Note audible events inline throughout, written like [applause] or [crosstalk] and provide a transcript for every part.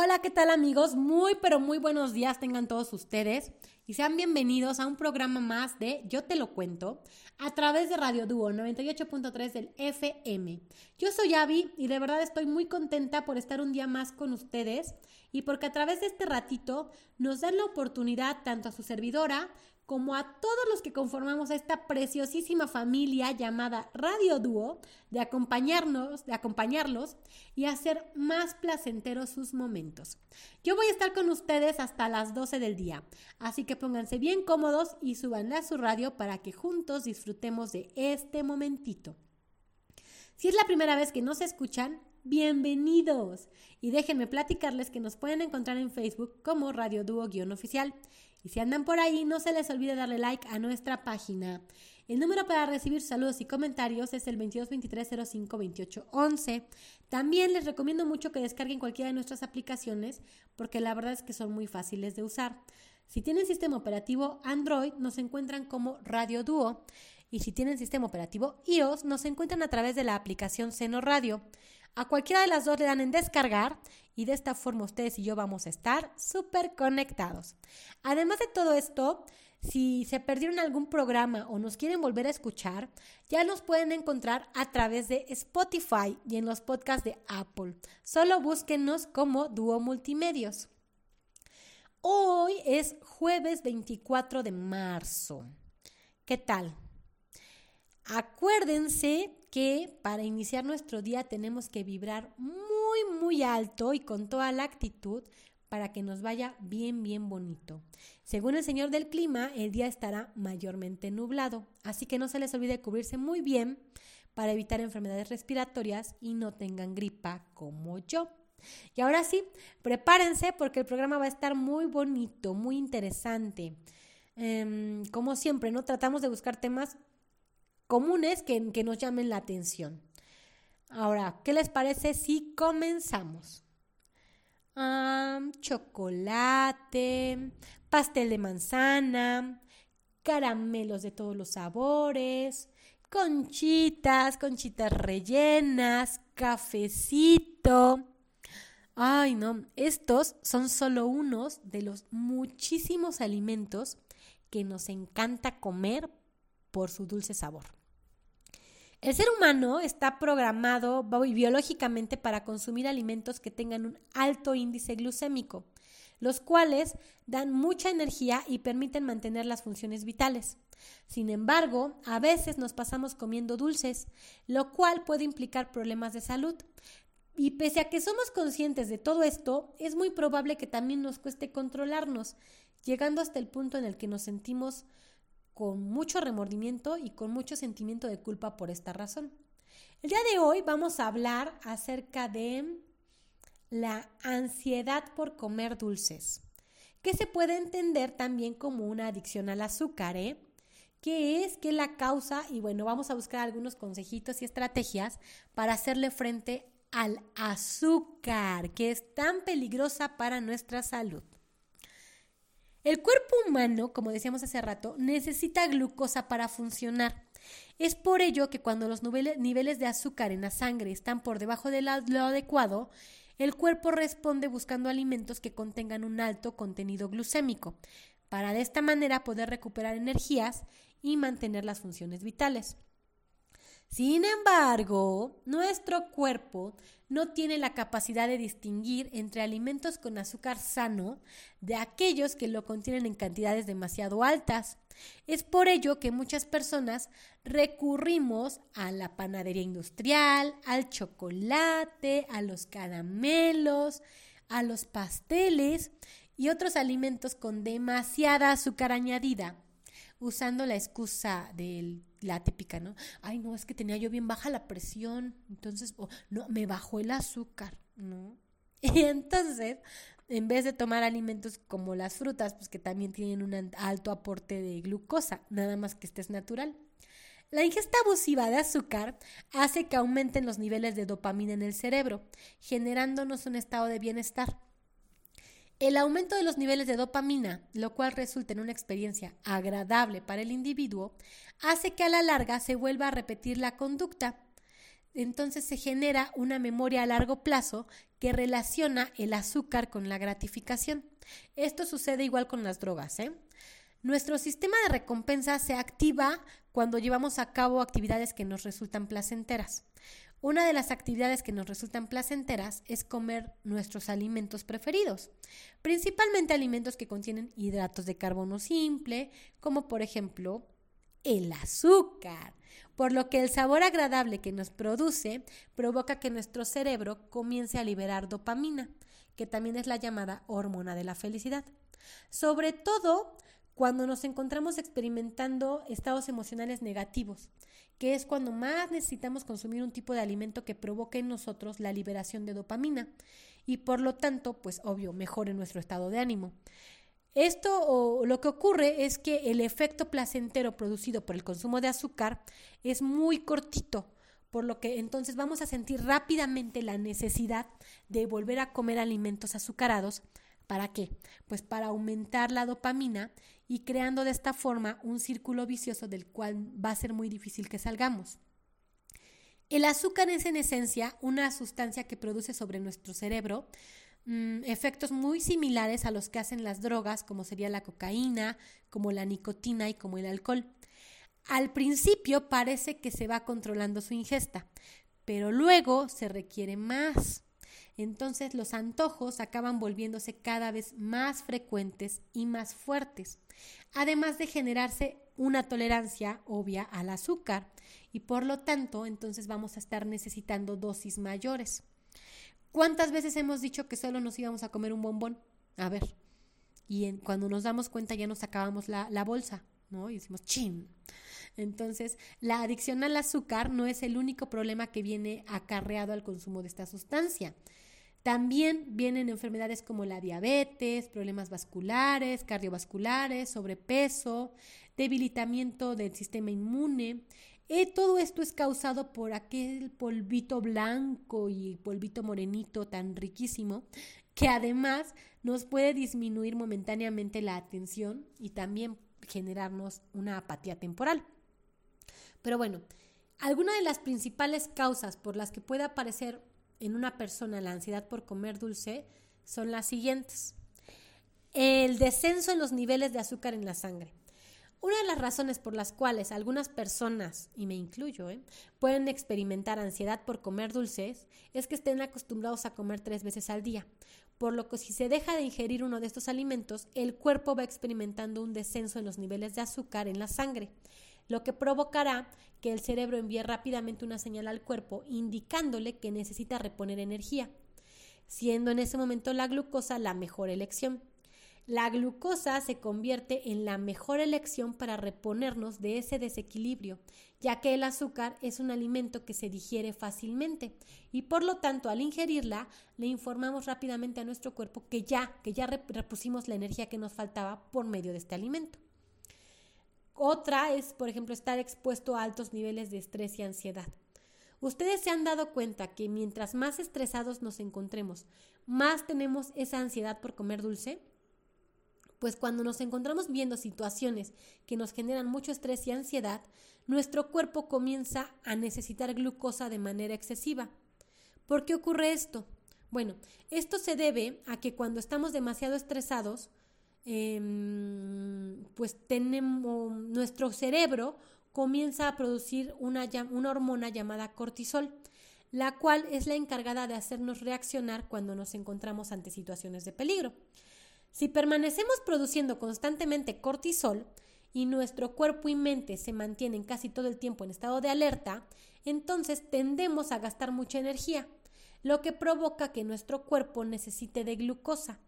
Hola, ¿qué tal amigos? Muy, pero muy buenos días tengan todos ustedes y sean bienvenidos a un programa más de Yo te lo cuento a través de Radio Dúo 98.3 del FM. Yo soy Avi y de verdad estoy muy contenta por estar un día más con ustedes y porque a través de este ratito nos dan la oportunidad tanto a su servidora como a todos los que conformamos esta preciosísima familia llamada Radio Dúo, de acompañarnos, de acompañarlos y hacer más placenteros sus momentos. Yo voy a estar con ustedes hasta las 12 del día, así que pónganse bien cómodos y súbanle a su radio para que juntos disfrutemos de este momentito. Si es la primera vez que nos escuchan, bienvenidos. Y déjenme platicarles que nos pueden encontrar en Facebook como Radio Dúo-oficial y si andan por ahí, no se les olvide darle like a nuestra página. El número para recibir saludos y comentarios es el 2223052811. También les recomiendo mucho que descarguen cualquiera de nuestras aplicaciones porque la verdad es que son muy fáciles de usar. Si tienen sistema operativo Android, nos encuentran como Radio Duo. Y si tienen sistema operativo iOS, nos encuentran a través de la aplicación Seno Radio. A cualquiera de las dos le dan en descargar y de esta forma ustedes y yo vamos a estar súper conectados. Además de todo esto, si se perdieron algún programa o nos quieren volver a escuchar, ya nos pueden encontrar a través de Spotify y en los podcasts de Apple. Solo búsquenos como Duo Multimedios. Hoy es jueves 24 de marzo. ¿Qué tal? Acuérdense que para iniciar nuestro día tenemos que vibrar muy, muy alto y con toda la actitud para que nos vaya bien, bien bonito. Según el señor del clima, el día estará mayormente nublado, así que no se les olvide cubrirse muy bien para evitar enfermedades respiratorias y no tengan gripa como yo. Y ahora sí, prepárense porque el programa va a estar muy bonito, muy interesante. Em, como siempre, ¿no? Tratamos de buscar temas comunes que, que nos llamen la atención. Ahora, ¿qué les parece si comenzamos? chocolate, pastel de manzana, caramelos de todos los sabores, conchitas, conchitas rellenas, cafecito. Ay, no, estos son solo unos de los muchísimos alimentos que nos encanta comer por su dulce sabor. El ser humano está programado biológicamente para consumir alimentos que tengan un alto índice glucémico, los cuales dan mucha energía y permiten mantener las funciones vitales. Sin embargo, a veces nos pasamos comiendo dulces, lo cual puede implicar problemas de salud. Y pese a que somos conscientes de todo esto, es muy probable que también nos cueste controlarnos, llegando hasta el punto en el que nos sentimos con mucho remordimiento y con mucho sentimiento de culpa por esta razón. El día de hoy vamos a hablar acerca de la ansiedad por comer dulces, que se puede entender también como una adicción al azúcar, ¿eh? ¿Qué es? ¿Qué la causa? Y bueno, vamos a buscar algunos consejitos y estrategias para hacerle frente al azúcar, que es tan peligrosa para nuestra salud. El cuerpo humano, como decíamos hace rato, necesita glucosa para funcionar. Es por ello que cuando los niveles de azúcar en la sangre están por debajo de lo adecuado, el cuerpo responde buscando alimentos que contengan un alto contenido glucémico, para de esta manera poder recuperar energías y mantener las funciones vitales. Sin embargo, nuestro cuerpo no tiene la capacidad de distinguir entre alimentos con azúcar sano de aquellos que lo contienen en cantidades demasiado altas. Es por ello que muchas personas recurrimos a la panadería industrial, al chocolate, a los caramelos, a los pasteles y otros alimentos con demasiada azúcar añadida usando la excusa de la típica, ¿no? Ay, no, es que tenía yo bien baja la presión, entonces, no, me bajó el azúcar, ¿no? [laughs] Y entonces, en vez de tomar alimentos como las frutas, pues que también tienen un alto aporte de glucosa, nada más que este es natural. La ingesta abusiva de azúcar hace que aumenten los niveles de dopamina en el cerebro, generándonos un estado de bienestar. El aumento de los niveles de dopamina, lo cual resulta en una experiencia agradable para el individuo, hace que a la larga se vuelva a repetir la conducta. entonces se genera una memoria a largo plazo que relaciona el azúcar con la gratificación. Esto sucede igual con las drogas. ¿eh? Nuestro sistema de recompensa se activa cuando llevamos a cabo actividades que nos resultan placenteras. Una de las actividades que nos resultan placenteras es comer nuestros alimentos preferidos, principalmente alimentos que contienen hidratos de carbono simple, como por ejemplo el azúcar, por lo que el sabor agradable que nos produce provoca que nuestro cerebro comience a liberar dopamina, que también es la llamada hormona de la felicidad. Sobre todo cuando nos encontramos experimentando estados emocionales negativos, que es cuando más necesitamos consumir un tipo de alimento que provoque en nosotros la liberación de dopamina y por lo tanto, pues obvio, mejore nuestro estado de ánimo. Esto o lo que ocurre es que el efecto placentero producido por el consumo de azúcar es muy cortito, por lo que entonces vamos a sentir rápidamente la necesidad de volver a comer alimentos azucarados. ¿Para qué? Pues para aumentar la dopamina y creando de esta forma un círculo vicioso del cual va a ser muy difícil que salgamos. El azúcar es en esencia una sustancia que produce sobre nuestro cerebro Mm, efectos muy similares a los que hacen las drogas, como sería la cocaína, como la nicotina y como el alcohol. Al principio parece que se va controlando su ingesta, pero luego se requiere más. Entonces los antojos acaban volviéndose cada vez más frecuentes y más fuertes, además de generarse una tolerancia obvia al azúcar y por lo tanto entonces vamos a estar necesitando dosis mayores. ¿Cuántas veces hemos dicho que solo nos íbamos a comer un bombón? A ver. Y cuando nos damos cuenta ya nos acabamos la, la bolsa, ¿no? Y decimos, chin. Entonces, la adicción al azúcar no es el único problema que viene acarreado al consumo de esta sustancia. También vienen enfermedades como la diabetes, problemas vasculares, cardiovasculares, sobrepeso, debilitamiento del sistema inmune, eh, todo esto es causado por aquel polvito blanco y polvito morenito tan riquísimo que además nos puede disminuir momentáneamente la atención y también generarnos una apatía temporal. Pero bueno, algunas de las principales causas por las que puede aparecer en una persona la ansiedad por comer dulce son las siguientes. El descenso en los niveles de azúcar en la sangre. Una de las razones por las cuales algunas personas, y me incluyo, ¿eh? pueden experimentar ansiedad por comer dulces es que estén acostumbrados a comer tres veces al día, por lo que si se deja de ingerir uno de estos alimentos, el cuerpo va experimentando un descenso en los niveles de azúcar en la sangre, lo que provocará que el cerebro envíe rápidamente una señal al cuerpo indicándole que necesita reponer energía, siendo en ese momento la glucosa la mejor elección. La glucosa se convierte en la mejor elección para reponernos de ese desequilibrio, ya que el azúcar es un alimento que se digiere fácilmente y por lo tanto al ingerirla le informamos rápidamente a nuestro cuerpo que ya, que ya repusimos la energía que nos faltaba por medio de este alimento. Otra es, por ejemplo, estar expuesto a altos niveles de estrés y ansiedad. Ustedes se han dado cuenta que mientras más estresados nos encontremos, más tenemos esa ansiedad por comer dulce pues cuando nos encontramos viendo situaciones que nos generan mucho estrés y ansiedad, nuestro cuerpo comienza a necesitar glucosa de manera excesiva. ¿Por qué ocurre esto? Bueno, esto se debe a que cuando estamos demasiado estresados, em, pues tenemos nuestro cerebro comienza a producir una, una hormona llamada cortisol, la cual es la encargada de hacernos reaccionar cuando nos encontramos ante situaciones de peligro. Si permanecemos produciendo constantemente cortisol y nuestro cuerpo y mente se mantienen casi todo el tiempo en estado de alerta, entonces tendemos a gastar mucha energía, lo que provoca que nuestro cuerpo necesite de glucosa,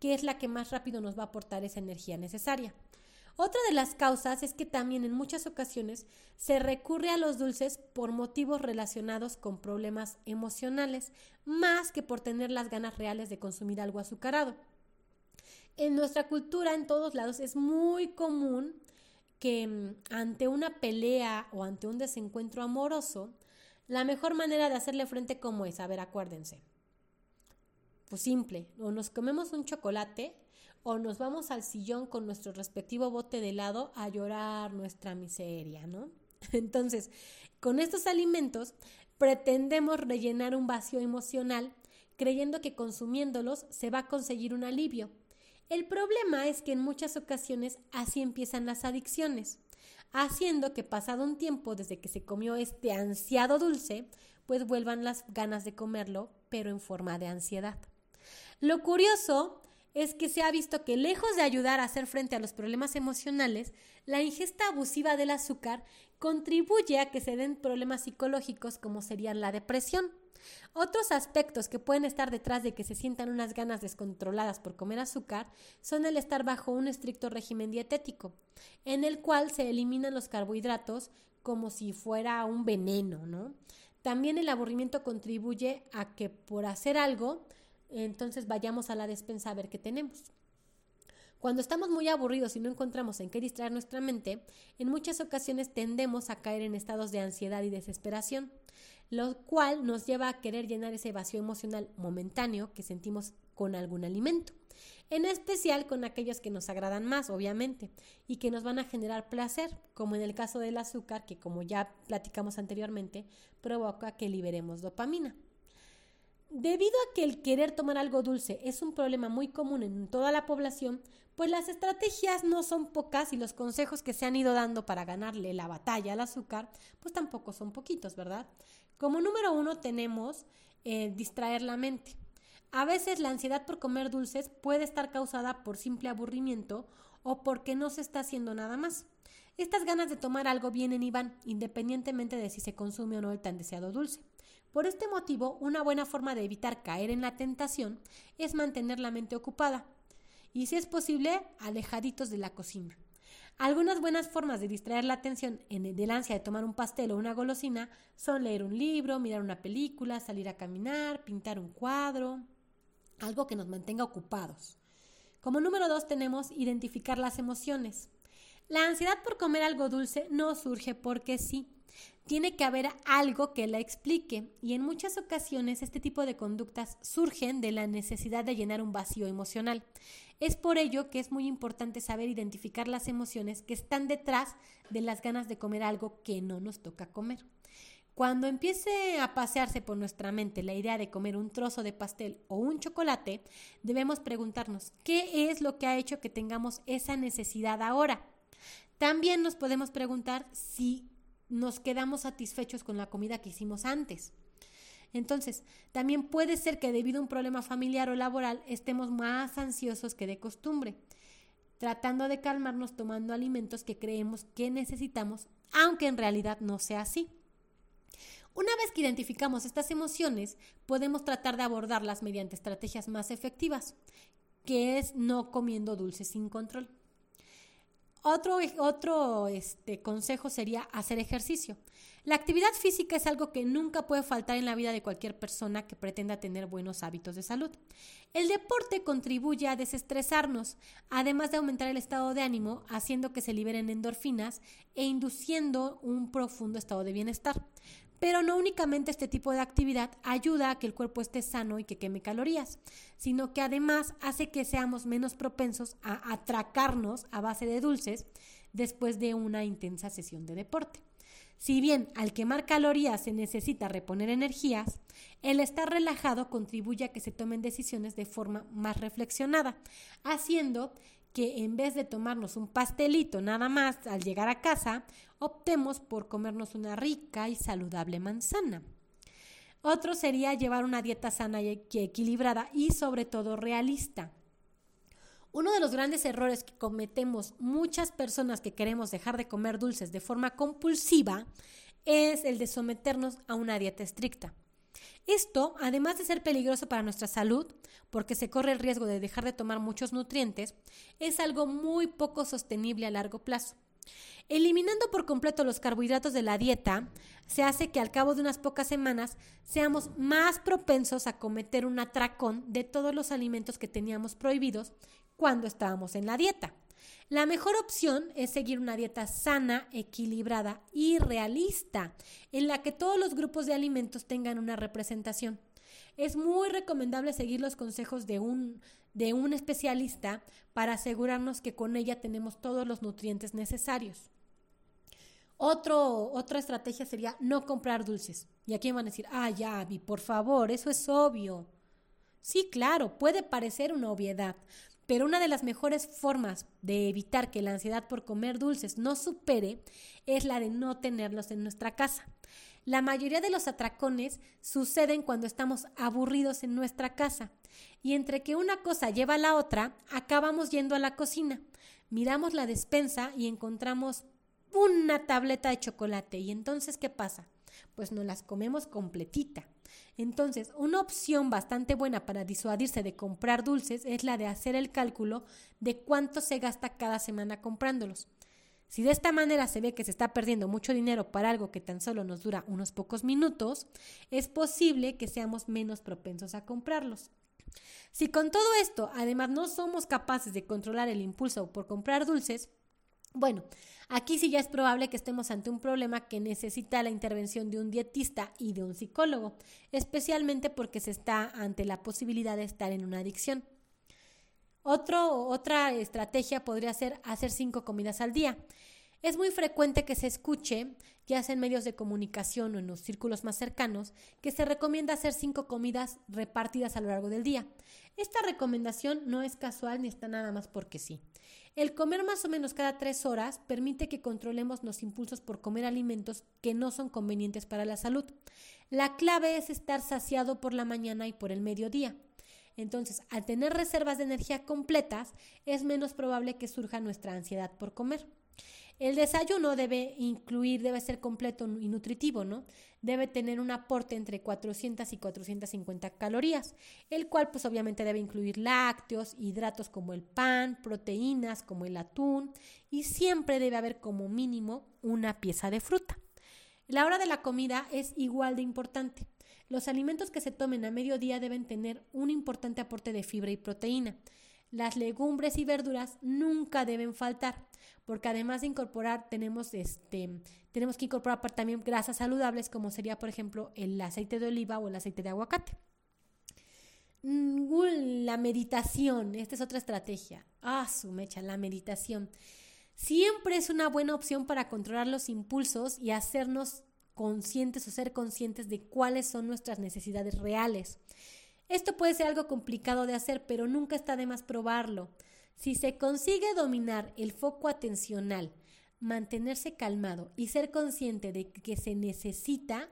que es la que más rápido nos va a aportar esa energía necesaria. Otra de las causas es que también en muchas ocasiones se recurre a los dulces por motivos relacionados con problemas emocionales, más que por tener las ganas reales de consumir algo azucarado en nuestra cultura, en todos lados, es muy común que mm, ante una pelea o ante un desencuentro amoroso, la mejor manera de hacerle frente como es, a ver, acuérdense. Pues simple, o nos comemos un chocolate o nos vamos al sillón con nuestro respectivo bote de helado a llorar nuestra miseria, ¿no? [laughs] Entonces, con estos alimentos pretendemos rellenar un vacío emocional creyendo que consumiéndolos se va a conseguir un alivio. El problema es que en muchas ocasiones así empiezan las adicciones, haciendo que pasado un tiempo desde que se comió este ansiado dulce, pues vuelvan las ganas de comerlo, pero en forma de ansiedad. Lo curioso es que se ha visto que lejos de ayudar a hacer frente a los problemas emocionales, la ingesta abusiva del azúcar contribuye a que se den problemas psicológicos como serían la depresión. Otros aspectos que pueden estar detrás de que se sientan unas ganas descontroladas por comer azúcar son el estar bajo un estricto régimen dietético, en el cual se eliminan los carbohidratos como si fuera un veneno, ¿no? También el aburrimiento contribuye a que por hacer algo, entonces vayamos a la despensa a ver qué tenemos. Cuando estamos muy aburridos y no encontramos en qué distraer nuestra mente, en muchas ocasiones tendemos a caer en estados de ansiedad y desesperación, lo cual nos lleva a querer llenar ese vacío emocional momentáneo que sentimos con algún alimento, en especial con aquellos que nos agradan más, obviamente, y que nos van a generar placer, como en el caso del azúcar, que como ya platicamos anteriormente, provoca que liberemos dopamina. Debido a que el querer tomar algo dulce es un problema muy común en toda la población, pues las estrategias no son pocas y los consejos que se han ido dando para ganarle la batalla al azúcar, pues tampoco son poquitos, ¿verdad? Como número uno tenemos eh, distraer la mente. A veces la ansiedad por comer dulces puede estar causada por simple aburrimiento o porque no se está haciendo nada más. Estas ganas de tomar algo vienen y van, independientemente de si se consume o no el tan deseado dulce. Por este motivo, una buena forma de evitar caer en la tentación es mantener la mente ocupada y, si es posible, alejaditos de la cocina. Algunas buenas formas de distraer la atención en el ansia de tomar un pastel o una golosina son leer un libro, mirar una película, salir a caminar, pintar un cuadro, algo que nos mantenga ocupados. Como número dos tenemos identificar las emociones. La ansiedad por comer algo dulce no surge porque sí tiene que haber algo que la explique y en muchas ocasiones este tipo de conductas surgen de la necesidad de llenar un vacío emocional. Es por ello que es muy importante saber identificar las emociones que están detrás de las ganas de comer algo que no nos toca comer. Cuando empiece a pasearse por nuestra mente la idea de comer un trozo de pastel o un chocolate, debemos preguntarnos qué es lo que ha hecho que tengamos esa necesidad ahora. También nos podemos preguntar si nos quedamos satisfechos con la comida que hicimos antes. Entonces, también puede ser que debido a un problema familiar o laboral estemos más ansiosos que de costumbre, tratando de calmarnos tomando alimentos que creemos que necesitamos, aunque en realidad no sea así. Una vez que identificamos estas emociones, podemos tratar de abordarlas mediante estrategias más efectivas, que es no comiendo dulces sin control. Otro, otro este, consejo sería hacer ejercicio. La actividad física es algo que nunca puede faltar en la vida de cualquier persona que pretenda tener buenos hábitos de salud. El deporte contribuye a desestresarnos, además de aumentar el estado de ánimo, haciendo que se liberen endorfinas e induciendo un profundo estado de bienestar. Pero no únicamente este tipo de actividad ayuda a que el cuerpo esté sano y que queme calorías, sino que además hace que seamos menos propensos a atracarnos a base de dulces después de una intensa sesión de deporte. Si bien al quemar calorías se necesita reponer energías, el estar relajado contribuye a que se tomen decisiones de forma más reflexionada, haciendo que en vez de tomarnos un pastelito nada más al llegar a casa, optemos por comernos una rica y saludable manzana. Otro sería llevar una dieta sana y equilibrada y sobre todo realista. Uno de los grandes errores que cometemos muchas personas que queremos dejar de comer dulces de forma compulsiva es el de someternos a una dieta estricta. Esto, además de ser peligroso para nuestra salud, porque se corre el riesgo de dejar de tomar muchos nutrientes, es algo muy poco sostenible a largo plazo. Eliminando por completo los carbohidratos de la dieta, se hace que al cabo de unas pocas semanas seamos más propensos a cometer un atracón de todos los alimentos que teníamos prohibidos cuando estábamos en la dieta. La mejor opción es seguir una dieta sana, equilibrada y realista, en la que todos los grupos de alimentos tengan una representación. Es muy recomendable seguir los consejos de un, de un especialista para asegurarnos que con ella tenemos todos los nutrientes necesarios. Otro, otra estrategia sería no comprar dulces. Y aquí van a decir, ah, ya, Abby, por favor, eso es obvio. Sí, claro, puede parecer una obviedad, pero una de las mejores formas de evitar que la ansiedad por comer dulces no supere es la de no tenerlos en nuestra casa. La mayoría de los atracones suceden cuando estamos aburridos en nuestra casa y entre que una cosa lleva a la otra, acabamos yendo a la cocina, miramos la despensa y encontramos una tableta de chocolate. ¿Y entonces qué pasa? Pues nos las comemos completita. Entonces, una opción bastante buena para disuadirse de comprar dulces es la de hacer el cálculo de cuánto se gasta cada semana comprándolos. Si de esta manera se ve que se está perdiendo mucho dinero para algo que tan solo nos dura unos pocos minutos, es posible que seamos menos propensos a comprarlos. Si con todo esto además no somos capaces de controlar el impulso por comprar dulces, bueno, aquí sí ya es probable que estemos ante un problema que necesita la intervención de un dietista y de un psicólogo, especialmente porque se está ante la posibilidad de estar en una adicción. otra estrategia podría ser hacer cinco comidas al día. Es muy frecuente que se escuche, ya sea en medios de comunicación o en los círculos más cercanos, que se recomienda hacer cinco comidas repartidas a lo largo del día. Esta recomendación no es casual ni está nada más porque sí. El comer más o menos cada tres horas permite que controlemos los impulsos por comer alimentos que no son convenientes para la salud. La clave es estar saciado por la mañana y por el mediodía. Entonces, al tener reservas de energía completas, es menos probable que surja nuestra ansiedad por comer. El desayuno debe incluir, debe ser completo y nutritivo, ¿no? Debe tener un aporte entre 400 y 450 calorías, el cual pues obviamente debe incluir lácteos, hidratos como el pan, proteínas como el atún y siempre debe haber como mínimo una pieza de fruta. La hora de la comida es igual de importante. Los alimentos que se tomen a mediodía deben tener un importante aporte de fibra y proteína. Las legumbres y verduras nunca deben faltar porque además de incorporar, tenemos, este, tenemos que incorporar también grasas saludables, como sería, por ejemplo, el aceite de oliva o el aceite de aguacate. La meditación, esta es otra estrategia. Ah, su mecha, la meditación. Siempre es una buena opción para controlar los impulsos y hacernos conscientes o ser conscientes de cuáles son nuestras necesidades reales. Esto puede ser algo complicado de hacer, pero nunca está de más probarlo. Si se consigue dominar el foco atencional, mantenerse calmado y ser consciente de que se necesita,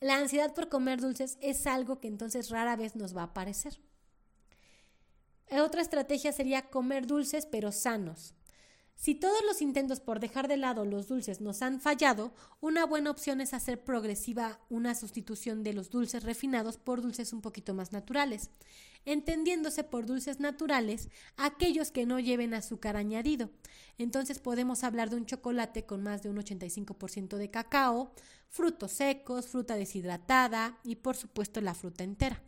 la ansiedad por comer dulces es algo que entonces rara vez nos va a aparecer. Otra estrategia sería comer dulces pero sanos. Si todos los intentos por dejar de lado los dulces nos han fallado, una buena opción es hacer progresiva una sustitución de los dulces refinados por dulces un poquito más naturales entendiéndose por dulces naturales aquellos que no lleven azúcar añadido. Entonces podemos hablar de un chocolate con más de un 85% de cacao, frutos secos, fruta deshidratada y por supuesto la fruta entera.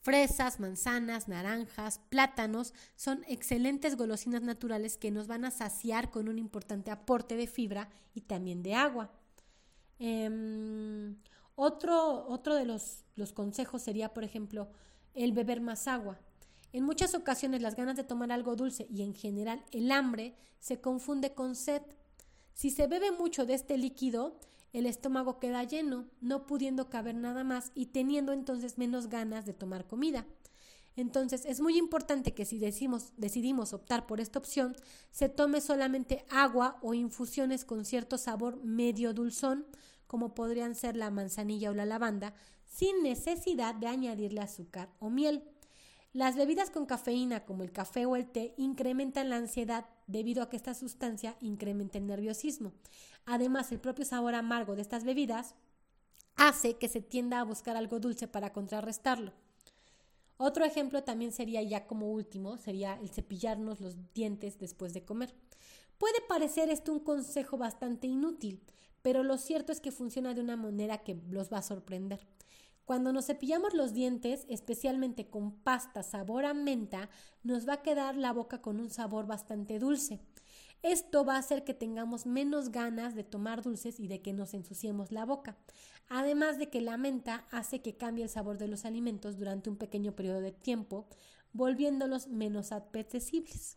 Fresas, manzanas, naranjas, plátanos son excelentes golosinas naturales que nos van a saciar con un importante aporte de fibra y también de agua. Em, otro, otro de los, los consejos sería, por ejemplo, el beber más agua. En muchas ocasiones las ganas de tomar algo dulce y en general el hambre se confunde con sed. Si se bebe mucho de este líquido, el estómago queda lleno, no pudiendo caber nada más y teniendo entonces menos ganas de tomar comida. Entonces es muy importante que si decidimos optar por esta opción, se tome solamente agua o infusiones con cierto sabor medio dulzón, como podrían ser la manzanilla o la lavanda, sin necesidad de añadirle azúcar o miel. Las bebidas con cafeína como el café o el té incrementan la ansiedad debido a que esta sustancia incrementa el nerviosismo. Además, el propio sabor amargo de estas bebidas hace que se tienda a buscar algo dulce para contrarrestarlo. Otro ejemplo también sería ya como último, sería el cepillarnos los dientes después de comer. Puede parecer esto un consejo bastante inútil, pero lo cierto es que funciona de una manera que los va a sorprender. Cuando nos cepillamos los dientes, especialmente con pasta sabor a menta, nos va a quedar la boca con un sabor bastante dulce. Esto va a hacer que tengamos menos ganas de tomar dulces y de que nos ensuciemos la boca. Además de que la menta hace que cambie el sabor de los alimentos durante un pequeño periodo de tiempo, volviéndolos menos apetecibles.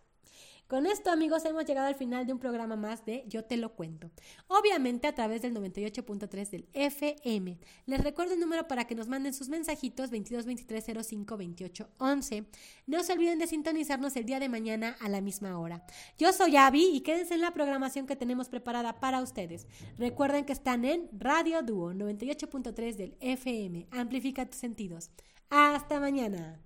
Con esto, amigos, hemos llegado al final de un programa más de Yo te lo cuento. Obviamente a través del 98.3 del FM. Les recuerdo el número para que nos manden sus mensajitos 22 23 05 28 11. No se olviden de sintonizarnos el día de mañana a la misma hora. Yo soy Abby y quédense en la programación que tenemos preparada para ustedes. Recuerden que están en Radio Dúo 98.3 del FM. Amplifica tus sentidos. Hasta mañana.